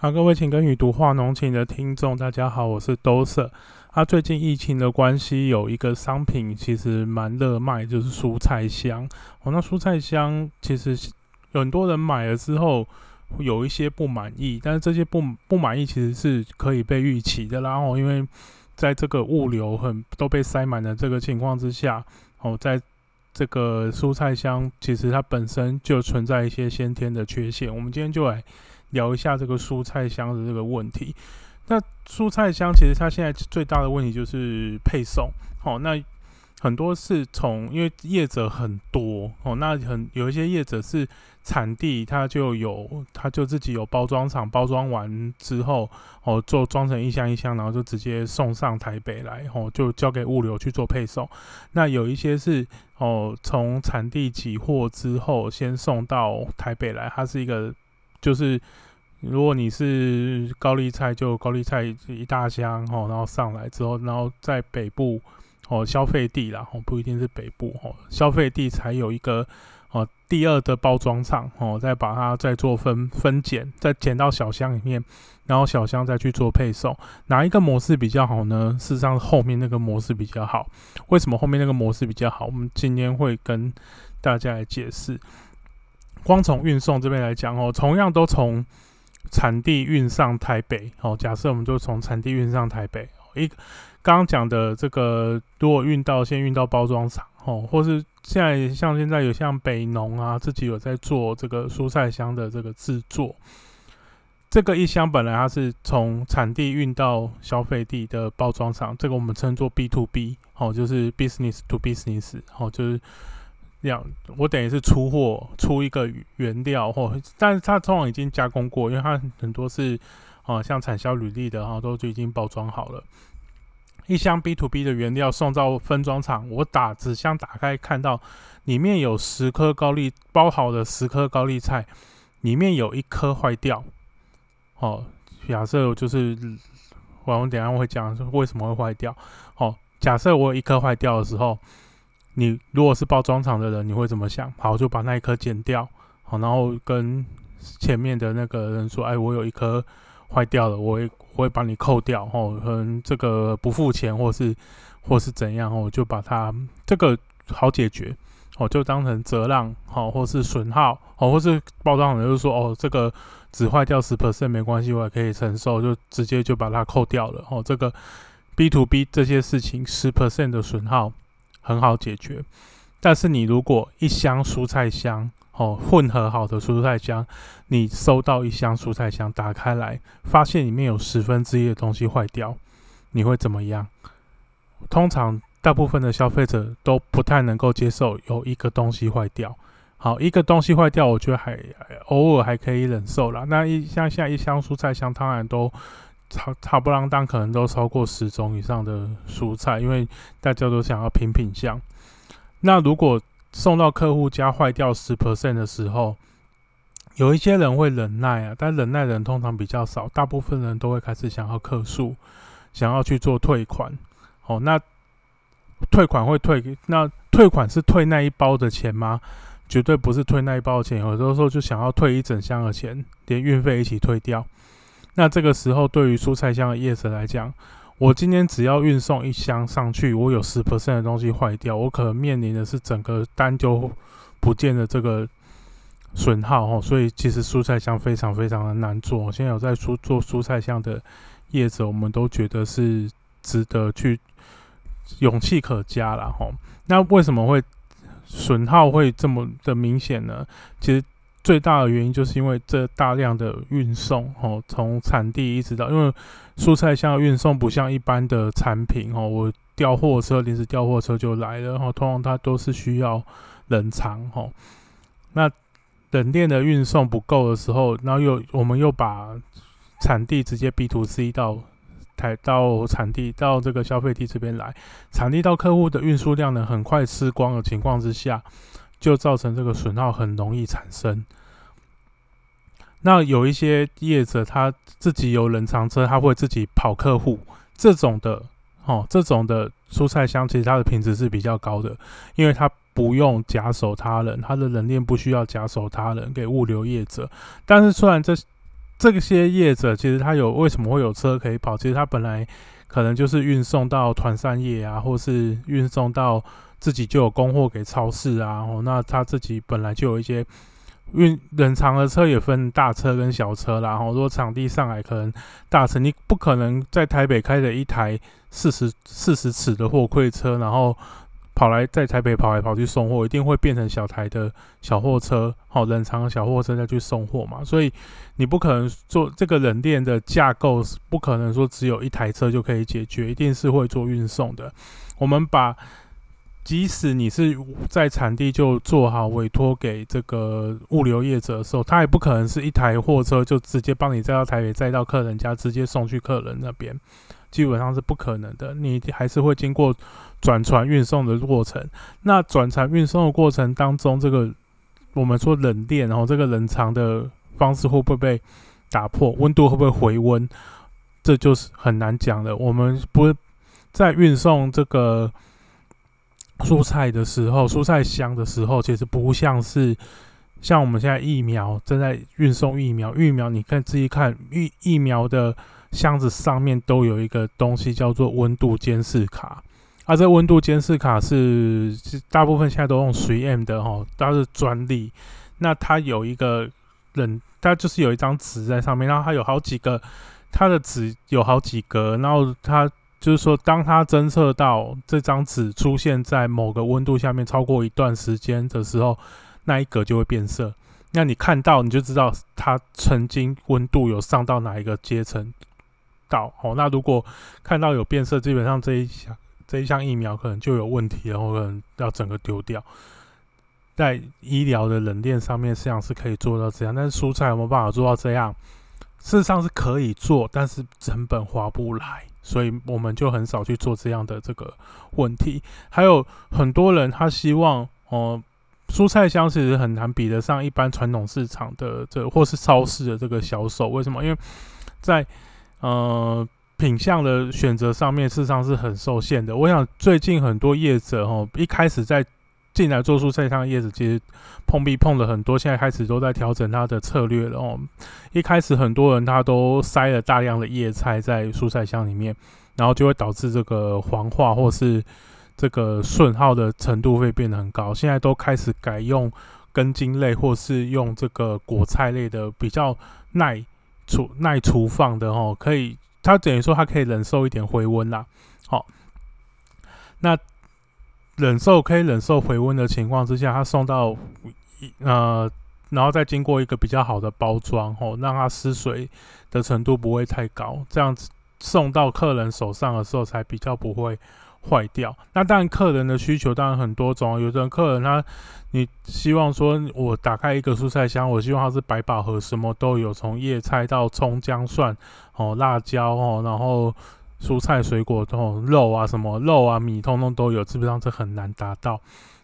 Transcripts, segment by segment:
好，各位请跟与读化浓情的听众，大家好，我是 Dose。啊，最近疫情的关系，有一个商品其实蛮热卖，就是蔬菜箱。哦，那蔬菜箱其实很多人买了之后，有一些不满意，但是这些不不满意其实是可以被预期的。然后，因为在这个物流很都被塞满的这个情况之下，哦，在这个蔬菜箱其实它本身就存在一些先天的缺陷。我们今天就来。聊一下这个蔬菜箱的这个问题。那蔬菜箱其实它现在最大的问题就是配送。哦，那很多是从因为业者很多哦，那很有一些业者是产地，他就有他就自己有包装厂，包装完之后哦，做装成一箱一箱，然后就直接送上台北来，哦，就交给物流去做配送。那有一些是哦，从产地集货之后，先送到台北来，它是一个。就是，如果你是高丽菜，就高丽菜一大箱哦，然后上来之后，然后在北部哦消费地啦，哦不一定是北部哦，消费地才有一个哦第二的包装厂哦，再把它再做分分拣，再捡到小箱里面，然后小箱再去做配送，哪一个模式比较好呢？事实上后面那个模式比较好。为什么后面那个模式比较好？我们今天会跟大家来解释。光从运送这边来讲哦，同样都从产地运上台北哦。假设我们就从产地运上台北，一刚刚讲的这个，如果运到先运到包装厂哦，或是现在像现在有像北农啊，自己有在做这个蔬菜箱的这个制作。这个一箱本来它是从产地运到消费地的包装厂，这个我们称作 B to B 哦，就是 business to business 哦，就是。这样，我等于是出货出一个原料，或但是它通常已经加工过，因为它很多是啊，像产销履历的哈，都就已经包装好了。一箱 B to B 的原料送到分装厂，我打纸箱打开看到里面有十颗高丽包好的十颗高丽菜，里面有一颗坏掉。哦，假设就是我们等下会讲为什么会坏掉。哦，假设我有一颗坏掉的时候。你如果是包装厂的人，你会怎么想？好，就把那一颗剪掉，好，然后跟前面的那个人说：“哎，我有一颗坏掉了，我会我会帮你扣掉，哦，可能这个不付钱，或是或是怎样，哦，就把它这个好解决，哦，就当成折让，好，或是损耗，哦，或是包装厂就说，哦，这个只坏掉十 percent 没关系，我也可以承受，就直接就把它扣掉了，哦，这个 B to B 这些事情十 percent 的损耗。很好解决，但是你如果一箱蔬菜箱哦，混合好的蔬菜箱，你收到一箱蔬菜箱，打开来发现里面有十分之一的东西坏掉，你会怎么样？通常大部分的消费者都不太能够接受有一个东西坏掉。好，一个东西坏掉，我觉得还偶尔还可以忍受啦。那一像现在一箱蔬菜箱，当然都。差差不啷当，可能都超过十种以上的蔬菜，因为大家都想要品品相。那如果送到客户家坏掉十 percent 的时候，有一些人会忍耐啊，但忍耐人通常比较少，大部分人都会开始想要客诉，想要去做退款。哦，那退款会退？那退款是退那一包的钱吗？绝对不是退那一包的钱，有的时候就想要退一整箱的钱，连运费一起退掉。那这个时候，对于蔬菜箱的业者来讲，我今天只要运送一箱上去，我有十 percent 的东西坏掉，我可能面临的是整个单就不见的这个损耗哦。所以其实蔬菜箱非常非常的难做。现在有在做做蔬菜箱的业者，我们都觉得是值得去勇气可嘉了哈。那为什么会损耗会这么的明显呢？其实。最大的原因就是因为这大量的运送哦，从产地一直到，因为蔬菜箱运送不像一般的产品哦，我调货车临时调货车就来了，然后通常它都是需要冷藏哦。那冷链的运送不够的时候，然后又我们又把产地直接 B to C 到台到产地到这个消费地这边来，产地到客户的运输量呢很快吃光的情况之下，就造成这个损耗很容易产生。那有一些业者他自己有冷藏车，他会自己跑客户，这种的，哦，这种的蔬菜箱其实它的品质是比较高的，因为它不用假手他人，它的冷链不需要假手他人给物流业者。但是虽然这这些业者其实他有为什么会有车可以跑？其实他本来可能就是运送到团膳业啊，或是运送到自己就有供货给超市啊。哦，那他自己本来就有一些运冷藏的车，也分大车跟小车啦。然后如果场地上来，可能大车你不可能在台北开着一台四十四十尺的货柜车，然后。跑来在台北跑来跑去送货，一定会变成小台的小货车，好冷藏的小货车再去送货嘛。所以你不可能做这个冷链的架构，不可能说只有一台车就可以解决，一定是会做运送的。我们把即使你是在产地就做好委托给这个物流业者的时候，他也不可能是一台货车就直接帮你载到台北，载到客人家直接送去客人那边。基本上是不可能的，你还是会经过转船运送的过程。那转船运送的过程当中，这个我们说冷链，然后这个冷藏的方式会不会被打破？温度会不会回温？这就是很难讲的。我们不在运送这个蔬菜的时候，蔬菜箱的时候，其实不像是像我们现在疫苗正在运送疫苗，疫苗你看自己看疫疫苗的。箱子上面都有一个东西叫做温度监视卡，啊，这温度监视卡是大部分现在都用水 M 的哈，它是专利。那它有一个冷，它就是有一张纸在上面，然后它有好几个，它的纸有好几格，然后它就是说，当它侦测到这张纸出现在某个温度下面超过一段时间的时候，那一格就会变色。那你看到你就知道它曾经温度有上到哪一个阶层。到哦，那如果看到有变色，基本上这一项这一项疫苗可能就有问题，然后可能要整个丢掉。在医疗的冷链上面，实际上是可以做到这样，但是蔬菜有没有办法做到这样？事实上是可以做，但是成本划不来，所以我们就很少去做这样的这个问题。还有很多人他希望哦，蔬菜箱其实很难比得上一般传统市场的这或是超市的这个销售。为什么？因为在呃，品相的选择上面，事实上是很受限的。我想最近很多业者哦，一开始在进来做蔬菜箱的业者，其实碰壁碰了很多，现在开始都在调整它的策略了哦。一开始很多人他都塞了大量的叶菜在蔬菜箱里面，然后就会导致这个黄化或是这个损耗的程度会变得很高。现在都开始改用根茎类或是用这个果菜类的比较耐。储耐储放的哦，可以，它等于说它可以忍受一点回温啦。好，那忍受可以忍受回温的情况之下，它送到呃，然后再经过一个比较好的包装哦，让它失水的程度不会太高，这样子送到客人手上的时候才比较不会。坏掉，那当然客人的需求当然很多种，有的客人他，你希望说我打开一个蔬菜箱，我希望它是百宝盒，什么都有，从叶菜到葱姜蒜哦，辣椒哦，然后蔬菜水果都肉啊，什么肉啊米通通都有，基本上是很难达到。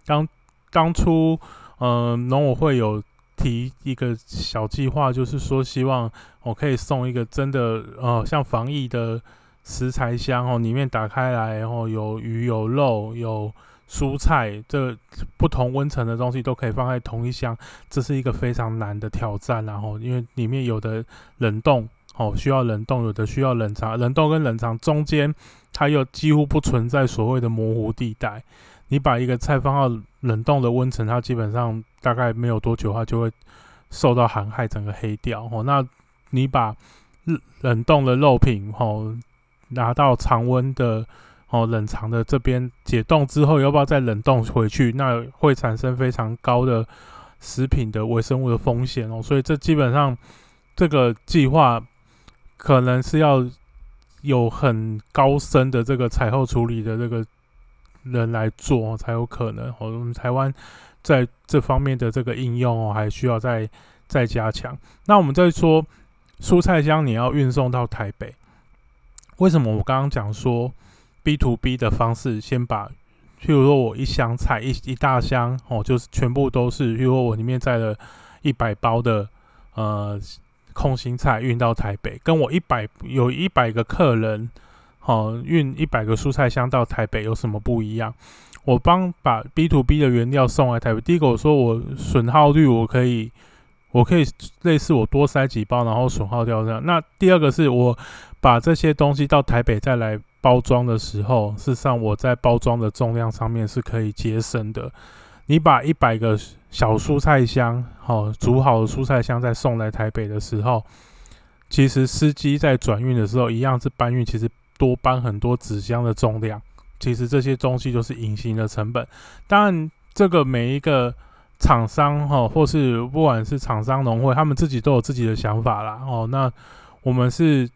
当当初嗯农委会有提一个小计划，就是说希望我可以送一个真的呃像防疫的。食材箱哦，里面打开来，然后有鱼、有肉、有蔬菜，这不同温层的东西都可以放在同一箱，这是一个非常难的挑战。然后，因为里面有的冷冻哦，需要冷冻；有的需要冷藏。冷冻跟冷藏中间，它又几乎不存在所谓的模糊地带。你把一个菜放到冷冻的温层，它基本上大概没有多久，它就会受到寒害，整个黑掉。哦，那你把冷冻的肉品，哦。拿到常温的哦，冷藏的这边解冻之后，要不要再冷冻回去？那会产生非常高的食品的微生物的风险哦。所以这基本上这个计划可能是要有很高深的这个采后处理的这个人来做才有可能。哦，我们台湾在这方面的这个应用哦，还需要再再加强。那我们再说蔬菜箱，你要运送到台北。为什么我刚刚讲说 B to B 的方式，先把，譬如说我一箱菜一一大箱哦，就是全部都是，譬如说我里面载了一百包的呃空心菜运到台北，跟我一百有一百个客人哦运一百个蔬菜箱到台北有什么不一样？我帮把 B to B 的原料送来台北，第一个我说我损耗率我可以我可以类似我多塞几包，然后损耗掉这样。那第二个是我把这些东西到台北再来包装的时候，事实上我在包装的重量上面是可以节省的。你把一百个小蔬菜箱，好煮好的蔬菜箱再送来台北的时候，其实司机在转运的时候一样是搬运，其实多搬很多纸箱的重量。其实这些东西都是隐形的成本。当然，这个每一个厂商哈，或是不管是厂商农会，他们自己都有自己的想法啦。哦，那我们是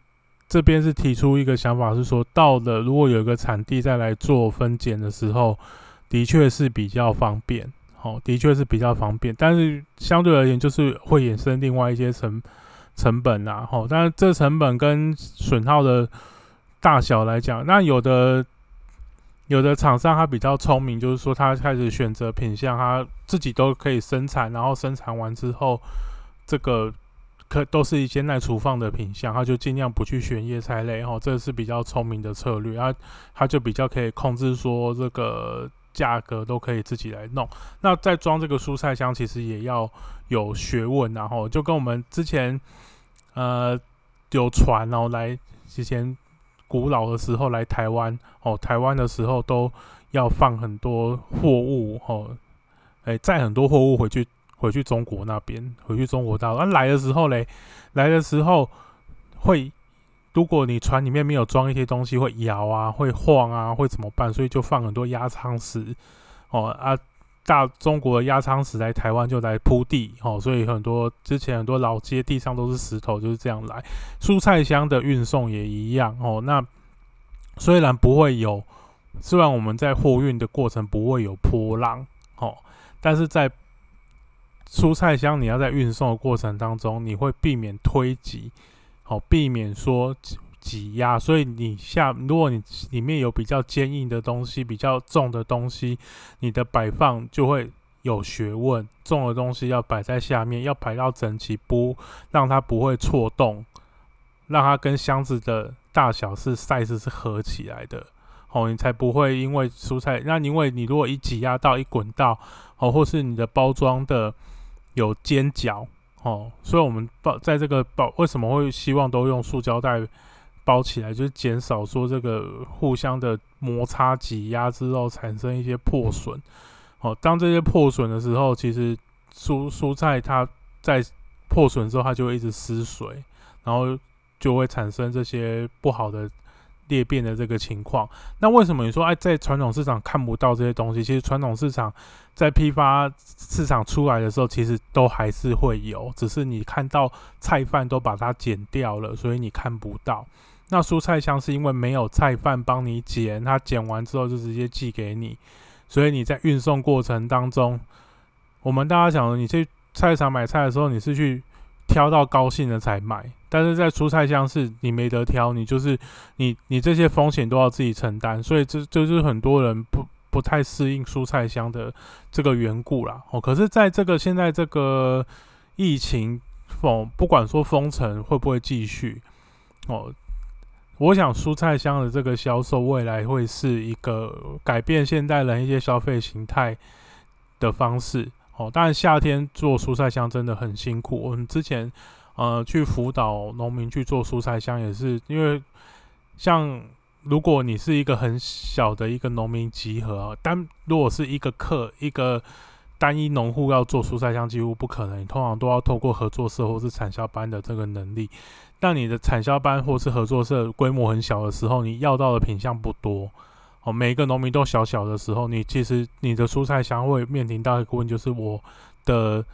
这边是提出一个想法，是说到了如果有一个产地再来做分拣的时候。的确是比较方便，哦，的确是比较方便，但是相对而言，就是会衍生另外一些成成本啊，吼，但是这成本跟损耗的大小来讲，那有的有的厂商他比较聪明，就是说他开始选择品相，他自己都可以生产，然后生产完之后，这个可都是一些耐储放的品相，他就尽量不去选叶菜类，哦，这是比较聪明的策略，他他就比较可以控制说这个。价格都可以自己来弄。那在装这个蔬菜箱，其实也要有学问，然后就跟我们之前呃有船哦来之前古老的时候来台湾哦，台湾的时候都要放很多货物哦，哎载很多货物回去回去中国那边，回去中国大陆。那来的时候嘞，来的时候会。如果你船里面没有装一些东西，会摇啊，会晃啊，会怎么办？所以就放很多压舱石哦啊，大中国的压舱石来台湾就来铺地哦，所以很多之前很多老街地上都是石头，就是这样来。蔬菜箱的运送也一样哦。那虽然不会有，虽然我们在货运的过程不会有波浪哦，但是在蔬菜箱你要在运送的过程当中，你会避免推挤。好，避免说挤压，所以你下，如果你里面有比较坚硬的东西、比较重的东西，你的摆放就会有学问。重的东西要摆在下面，要摆到整齐，不让它不会错动，让它跟箱子的大小是 size 是合起来的。哦，你才不会因为蔬菜，那因为你如果一挤压到一滚到，哦，或是你的包装的有尖角。哦，所以我们包在这个包为什么会希望都用塑胶袋包起来，就是减少说这个互相的摩擦挤压之后产生一些破损。哦，当这些破损的时候，其实蔬蔬菜它在破损之后，它就会一直失水，然后就会产生这些不好的。裂变的这个情况，那为什么你说哎，在传统市场看不到这些东西？其实传统市场在批发市场出来的时候，其实都还是会有，只是你看到菜贩都把它剪掉了，所以你看不到。那蔬菜箱是因为没有菜贩帮你剪，他剪完之后就直接寄给你，所以你在运送过程当中，我们大家想，你去菜市场买菜的时候，你是去挑到高兴的才买。但是在蔬菜箱是你没得挑，你就是你你这些风险都要自己承担，所以这就是很多人不不太适应蔬菜箱的这个缘故啦。哦，可是在这个现在这个疫情封，不管说封城会不会继续，哦，我想蔬菜箱的这个销售未来会是一个改变现代人一些消费形态的方式。哦，当然夏天做蔬菜箱真的很辛苦，我们之前。呃，去辅导农民去做蔬菜箱，也是因为像如果你是一个很小的一个农民集合，单如果是一个客一个单一农户要做蔬菜箱，几乎不可能。通常都要透过合作社或是产销班的这个能力。但你的产销班或是合作社规模很小的时候，你要到的品相不多哦。每一个农民都小小的时候，你其实你的蔬菜箱会面临到一个问题，就是我的。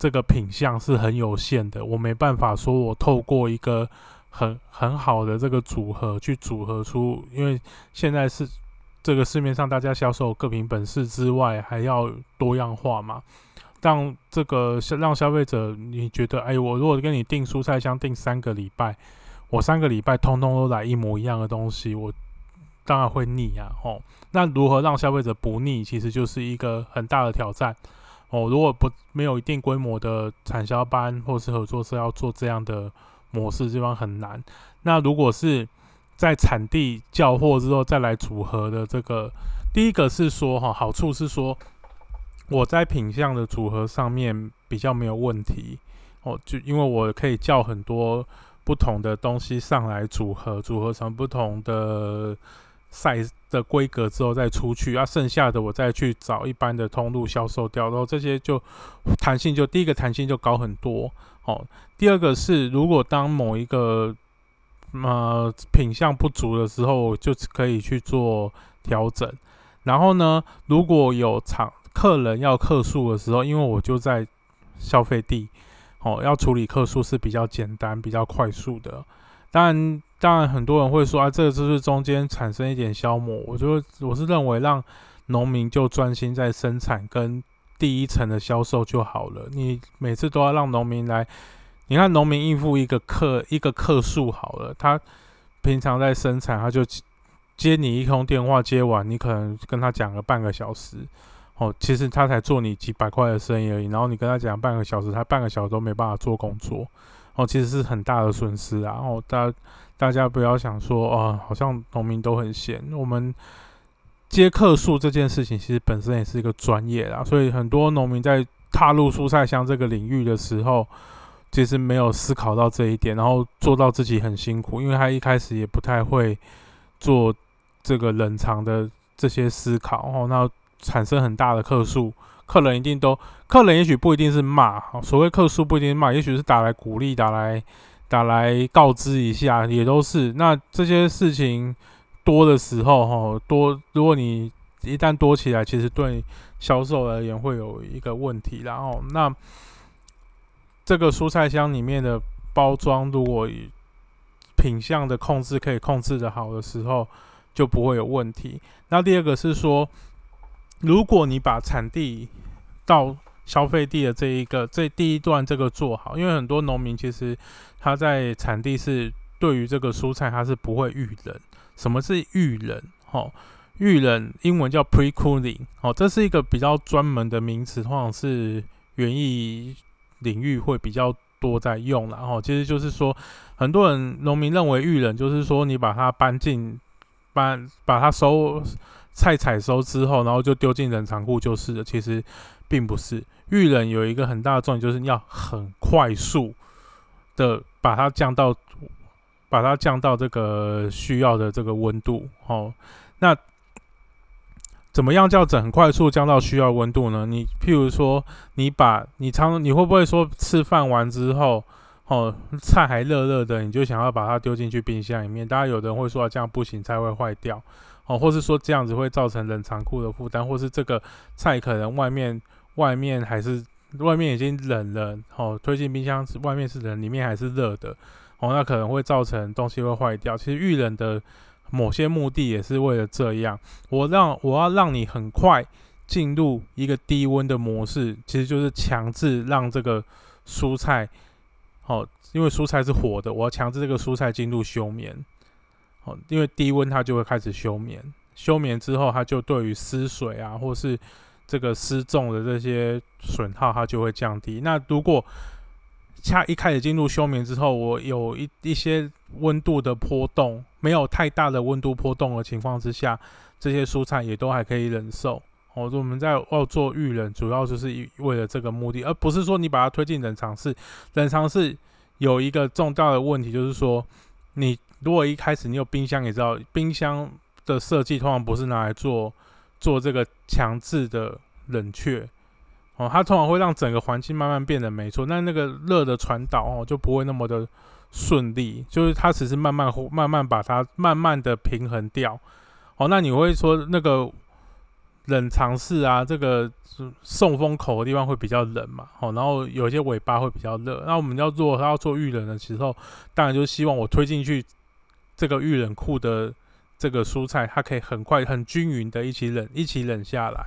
这个品相是很有限的，我没办法说，我透过一个很很好的这个组合去组合出，因为现在是这个市面上大家销售各凭本事之外，还要多样化嘛，让这个让消费者你觉得，哎，我如果跟你订蔬菜箱订三个礼拜，我三个礼拜通通都来一模一样的东西，我当然会腻啊，哦，那如何让消费者不腻，其实就是一个很大的挑战。哦，如果不没有一定规模的产销班或是合作社要做这样的模式，这方很难。那如果是在产地叫货之后再来组合的这个，第一个是说哈，好处是说我在品相的组合上面比较没有问题。哦，就因为我可以叫很多不同的东西上来组合，组合成不同的赛的规格之后再出去，啊，剩下的我再去找一般的通路销售掉，然后这些就弹性就第一个弹性就高很多。哦，第二个是如果当某一个呃品相不足的时候，就可以去做调整。然后呢，如果有厂客人要客诉的时候，因为我就在消费地。哦，要处理客诉是比较简单、比较快速的。当然，当然很多人会说啊，这个就是中间产生一点消磨。我觉得我是认为，让农民就专心在生产跟第一层的销售就好了。你每次都要让农民来，你看农民应付一个客一个客数好了，他平常在生产，他就接你一通电话，接完你可能跟他讲个半个小时。哦，其实他才做你几百块的生意而已，然后你跟他讲半个小时，他半个小时都没办法做工作，哦，其实是很大的损失啊。然后大大家不要想说，哦，好像农民都很闲，我们接客数这件事情其实本身也是一个专业啦，所以很多农民在踏入蔬菜箱这个领域的时候，其实没有思考到这一点，然后做到自己很辛苦，因为他一开始也不太会做这个冷藏的这些思考，哦，那。产生很大的客数，客人一定都，客人也许不一定是骂，所谓客诉不一定骂，也许是打来鼓励，打来打来告知一下，也都是。那这些事情多的时候，哈，多，如果你一旦多起来，其实对销售而言会有一个问题。然后，那这个蔬菜箱里面的包装，如果品相的控制可以控制的好的时候，就不会有问题。那第二个是说。如果你把产地到消费地的这一个这第一段这个做好，因为很多农民其实他在产地是对于这个蔬菜他是不会预冷。什么是预冷？哦，预冷英文叫 pre-cooling。哦，这是一个比较专门的名词，通常是园艺领域会比较多在用。然后其实就是说，很多人农民认为预冷就是说你把它搬进搬把它收。菜采收之后，然后就丢进冷藏库就是了。其实并不是，预冷有一个很大的重点，就是要很快速的把它降到，把它降到这个需要的这个温度。哦，那怎么样叫很快速降到需要温度呢？你譬如说，你把你常你会不会说吃饭完之后，哦，菜还热热的，你就想要把它丢进去冰箱里面？大家有的人会说这样不行，菜会坏掉。哦，或是说这样子会造成冷藏库的负担，或是这个菜可能外面外面还是外面已经冷了，哦，推进冰箱外面是冷，里面还是热的，哦，那可能会造成东西会坏掉。其实预冷的某些目的也是为了这样，我让我要让你很快进入一个低温的模式，其实就是强制让这个蔬菜，哦，因为蔬菜是火的，我要强制这个蔬菜进入休眠。因为低温它就会开始休眠，休眠之后它就对于失水啊，或是这个失重的这些损耗它就会降低。那如果它一开始进入休眠之后，我有一一些温度的波动，没有太大的温度波动的情况之下，这些蔬菜也都还可以忍受。哦，我们在要做预冷，主要就是为了这个目的，而不是说你把它推进冷藏室。冷藏室有一个重大的问题，就是说你。如果一开始你有冰箱，也知道冰箱的设计通常不是拿来做做这个强制的冷却哦，它通常会让整个环境慢慢变得没错，那那个热的传导哦就不会那么的顺利，就是它只是慢慢慢慢把它慢慢的平衡掉哦，那你会说那个。冷藏室啊，这个送风口的地方会比较冷嘛，好，然后有些尾巴会比较热。那我们要做，他要做预冷的时候，当然就希望我推进去这个预冷库的这个蔬菜，它可以很快、很均匀的一起冷、一起冷下来。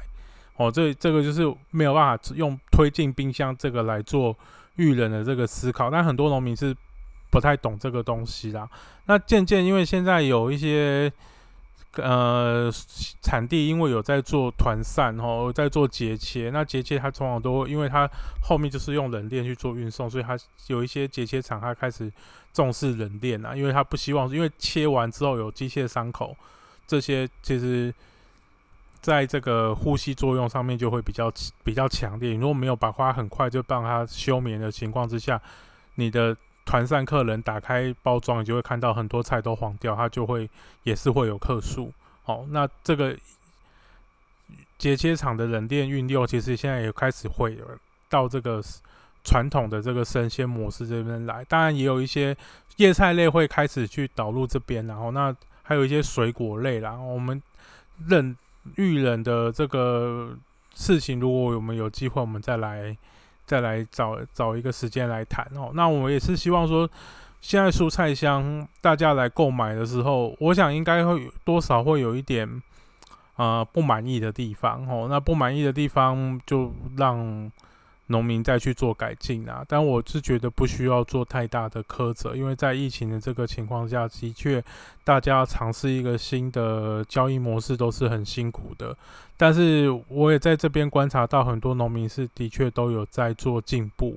哦，这这个就是没有办法用推进冰箱这个来做预冷的这个思考。但很多农民是不太懂这个东西啦。那渐渐，因为现在有一些。呃，产地因为有在做团散，然后在做节切，那节切它通常都因为它后面就是用冷链去做运送，所以它有一些节切厂它开始重视冷链啊，因为它不希望，因为切完之后有机械伤口，这些其实在这个呼吸作用上面就会比较比较强烈。如果没有把花很快就帮它休眠的情况之下，你的团扇客人打开包装，你就会看到很多菜都黄掉，它就会也是会有客数。哦，那这个节切厂的冷链运六，其实现在也开始会有到这个传统的这个生鲜模式这边来。当然，也有一些叶菜类会开始去导入这边，然后那还有一些水果类啦。我们冷预冷的这个事情，如果我们有机会，我们再来。再来找找一个时间来谈哦。那我也是希望说，现在蔬菜箱大家来购买的时候，我想应该会多少会有一点呃不满意的地方哦。那不满意的地方就让。农民再去做改进啊，但我是觉得不需要做太大的苛责，因为在疫情的这个情况下，的确大家尝试一个新的交易模式都是很辛苦的。但是我也在这边观察到很多农民是的确都有在做进步，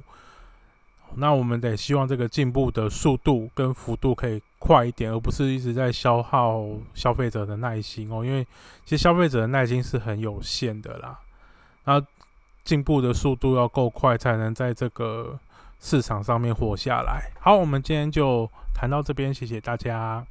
那我们得希望这个进步的速度跟幅度可以快一点，而不是一直在消耗消费者的耐心哦，因为其实消费者的耐心是很有限的啦。那进步的速度要够快，才能在这个市场上面活下来。好，我们今天就谈到这边，谢谢大家。